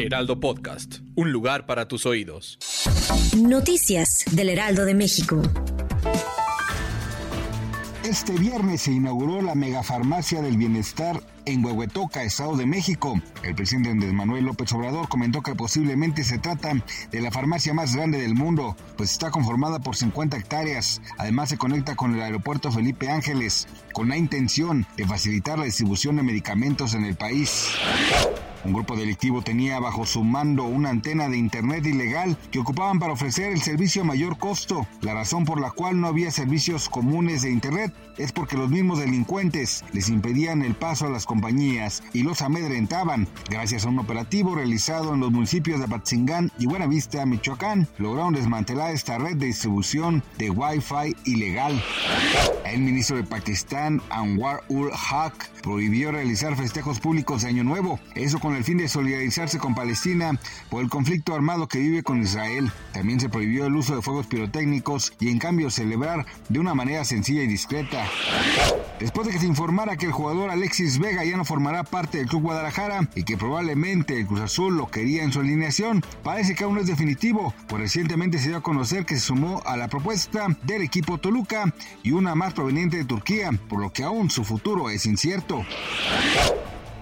Heraldo Podcast, un lugar para tus oídos. Noticias del Heraldo de México. Este viernes se inauguró la megafarmacia del bienestar en Huehuetoca, Estado de México. El presidente Andrés Manuel López Obrador comentó que posiblemente se trata de la farmacia más grande del mundo, pues está conformada por 50 hectáreas. Además se conecta con el aeropuerto Felipe Ángeles, con la intención de facilitar la distribución de medicamentos en el país. Un grupo delictivo tenía bajo su mando una antena de internet ilegal que ocupaban para ofrecer el servicio a mayor costo. La razón por la cual no había servicios comunes de internet es porque los mismos delincuentes les impedían el paso a las compañías y los amedrentaban. Gracias a un operativo realizado en los municipios de Apatzingán y Buenavista, Michoacán, lograron desmantelar esta red de distribución de Wi-Fi ilegal. El ministro de Pakistán, Anwar ul Haq, prohibió realizar festejos públicos de Año Nuevo, eso con el fin de solidarizarse con Palestina por el conflicto armado que vive con Israel. También se prohibió el uso de fuegos pirotécnicos y en cambio celebrar de una manera sencilla y discreta. Después de que se informara que el jugador Alexis Vega ya no formará parte del Club Guadalajara y que probablemente el Cruz Azul lo quería en su alineación, parece que aún no es definitivo, pues recientemente se dio a conocer que se sumó a la propuesta del equipo Toluca y una más proveniente de Turquía, por lo que aún su futuro es incierto.